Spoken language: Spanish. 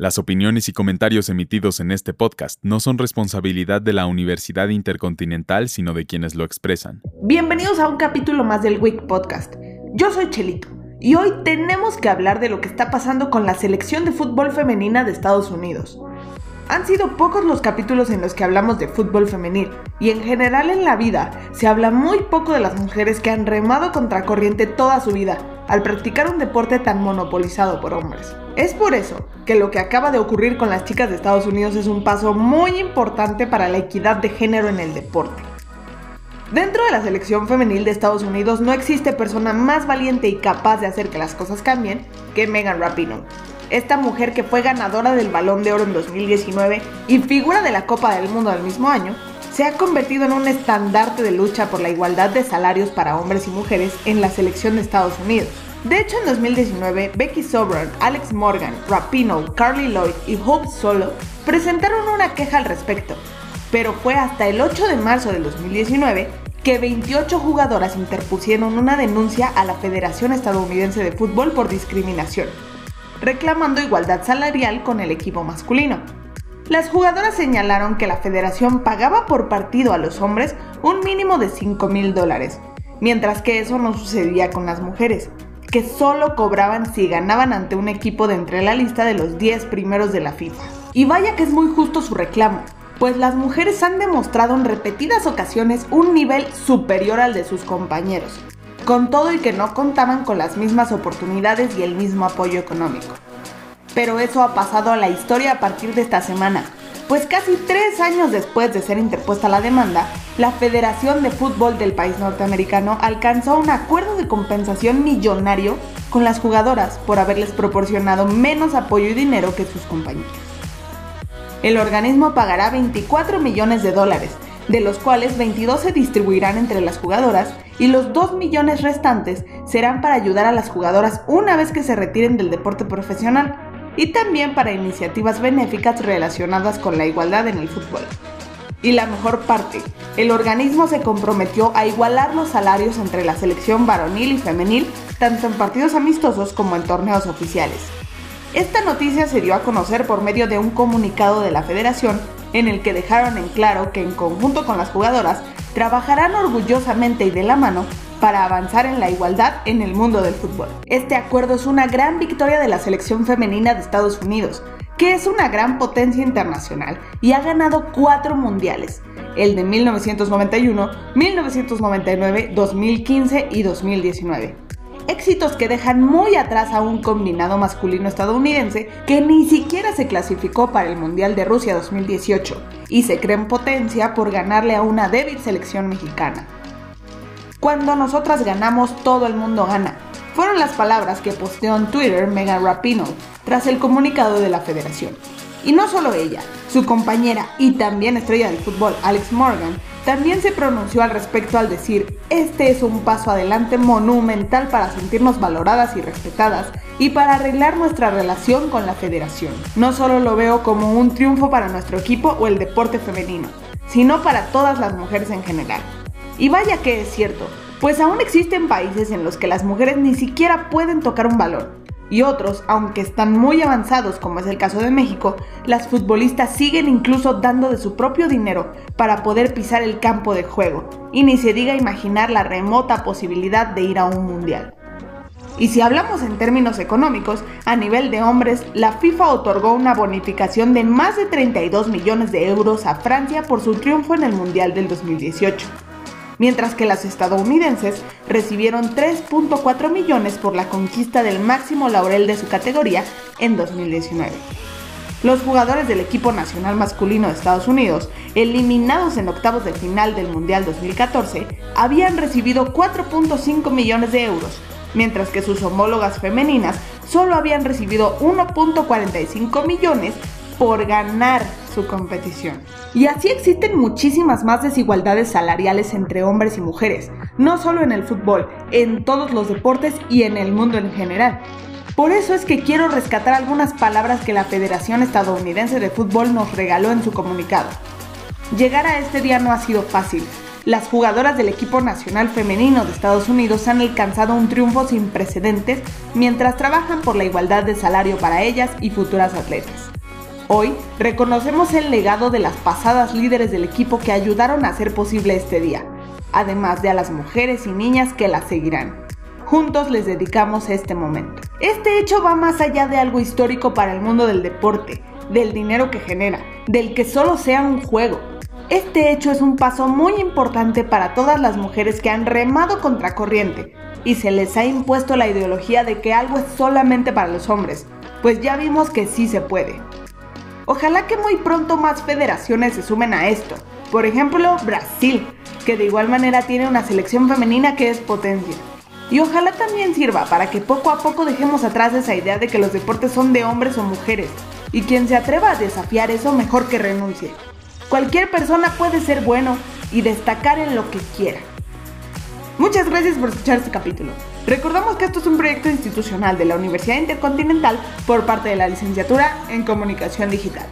Las opiniones y comentarios emitidos en este podcast no son responsabilidad de la Universidad Intercontinental, sino de quienes lo expresan. Bienvenidos a un capítulo más del Week Podcast. Yo soy Chelito y hoy tenemos que hablar de lo que está pasando con la selección de fútbol femenina de Estados Unidos. Han sido pocos los capítulos en los que hablamos de fútbol femenil y en general en la vida se habla muy poco de las mujeres que han remado contracorriente toda su vida al practicar un deporte tan monopolizado por hombres. Es por eso que lo que acaba de ocurrir con las chicas de Estados Unidos es un paso muy importante para la equidad de género en el deporte. Dentro de la selección femenil de Estados Unidos no existe persona más valiente y capaz de hacer que las cosas cambien que Megan Rapinoe. Esta mujer que fue ganadora del Balón de Oro en 2019 y figura de la Copa del Mundo del mismo año, se ha convertido en un estandarte de lucha por la igualdad de salarios para hombres y mujeres en la selección de Estados Unidos. De hecho, en 2019, Becky Sobran, Alex Morgan, Rapino, Carly Lloyd y Hope Solo presentaron una queja al respecto, pero fue hasta el 8 de marzo del 2019 que 28 jugadoras interpusieron una denuncia a la Federación Estadounidense de Fútbol por discriminación, reclamando igualdad salarial con el equipo masculino. Las jugadoras señalaron que la federación pagaba por partido a los hombres un mínimo de 5 mil dólares, mientras que eso no sucedía con las mujeres, que solo cobraban si ganaban ante un equipo de entre la lista de los 10 primeros de la FIFA. Y vaya que es muy justo su reclamo, pues las mujeres han demostrado en repetidas ocasiones un nivel superior al de sus compañeros, con todo y que no contaban con las mismas oportunidades y el mismo apoyo económico pero eso ha pasado a la historia a partir de esta semana, pues casi tres años después de ser interpuesta la demanda, la Federación de Fútbol del país norteamericano alcanzó un acuerdo de compensación millonario con las jugadoras por haberles proporcionado menos apoyo y dinero que sus compañeros. El organismo pagará 24 millones de dólares, de los cuales 22 se distribuirán entre las jugadoras y los 2 millones restantes serán para ayudar a las jugadoras una vez que se retiren del deporte profesional y también para iniciativas benéficas relacionadas con la igualdad en el fútbol. Y la mejor parte, el organismo se comprometió a igualar los salarios entre la selección varonil y femenil, tanto en partidos amistosos como en torneos oficiales. Esta noticia se dio a conocer por medio de un comunicado de la federación en el que dejaron en claro que en conjunto con las jugadoras trabajarán orgullosamente y de la mano para avanzar en la igualdad en el mundo del fútbol. Este acuerdo es una gran victoria de la selección femenina de Estados Unidos, que es una gran potencia internacional y ha ganado cuatro mundiales, el de 1991, 1999, 2015 y 2019. Éxitos que dejan muy atrás a un combinado masculino estadounidense que ni siquiera se clasificó para el Mundial de Rusia 2018 y se cree en potencia por ganarle a una débil selección mexicana. Cuando nosotras ganamos, todo el mundo gana. Fueron las palabras que posteó en Twitter Megan Rapinoe tras el comunicado de la federación. Y no solo ella, su compañera y también estrella del fútbol Alex Morgan también se pronunció al respecto al decir, este es un paso adelante monumental para sentirnos valoradas y respetadas y para arreglar nuestra relación con la federación. No solo lo veo como un triunfo para nuestro equipo o el deporte femenino, sino para todas las mujeres en general. Y vaya que es cierto, pues aún existen países en los que las mujeres ni siquiera pueden tocar un balón. Y otros, aunque están muy avanzados como es el caso de México, las futbolistas siguen incluso dando de su propio dinero para poder pisar el campo de juego, y ni se diga imaginar la remota posibilidad de ir a un mundial. Y si hablamos en términos económicos, a nivel de hombres, la FIFA otorgó una bonificación de más de 32 millones de euros a Francia por su triunfo en el Mundial del 2018 mientras que las estadounidenses recibieron 3.4 millones por la conquista del máximo laurel de su categoría en 2019. Los jugadores del equipo nacional masculino de Estados Unidos, eliminados en octavos de final del Mundial 2014, habían recibido 4.5 millones de euros, mientras que sus homólogas femeninas solo habían recibido 1.45 millones por ganar su competición. Y así existen muchísimas más desigualdades salariales entre hombres y mujeres, no solo en el fútbol, en todos los deportes y en el mundo en general. Por eso es que quiero rescatar algunas palabras que la Federación Estadounidense de Fútbol nos regaló en su comunicado. Llegar a este día no ha sido fácil, las jugadoras del equipo nacional femenino de Estados Unidos han alcanzado un triunfo sin precedentes mientras trabajan por la igualdad de salario para ellas y futuras atletas. Hoy reconocemos el legado de las pasadas líderes del equipo que ayudaron a hacer posible este día, además de a las mujeres y niñas que la seguirán. Juntos les dedicamos este momento. Este hecho va más allá de algo histórico para el mundo del deporte, del dinero que genera, del que solo sea un juego. Este hecho es un paso muy importante para todas las mujeres que han remado contra corriente y se les ha impuesto la ideología de que algo es solamente para los hombres, pues ya vimos que sí se puede. Ojalá que muy pronto más federaciones se sumen a esto. Por ejemplo, Brasil, que de igual manera tiene una selección femenina que es potencia. Y ojalá también sirva para que poco a poco dejemos atrás esa idea de que los deportes son de hombres o mujeres, y quien se atreva a desafiar eso mejor que renuncie. Cualquier persona puede ser bueno y destacar en lo que quiera. Muchas gracias por escuchar este capítulo. Recordamos que esto es un proyecto institucional de la Universidad Intercontinental por parte de la licenciatura en Comunicación Digital.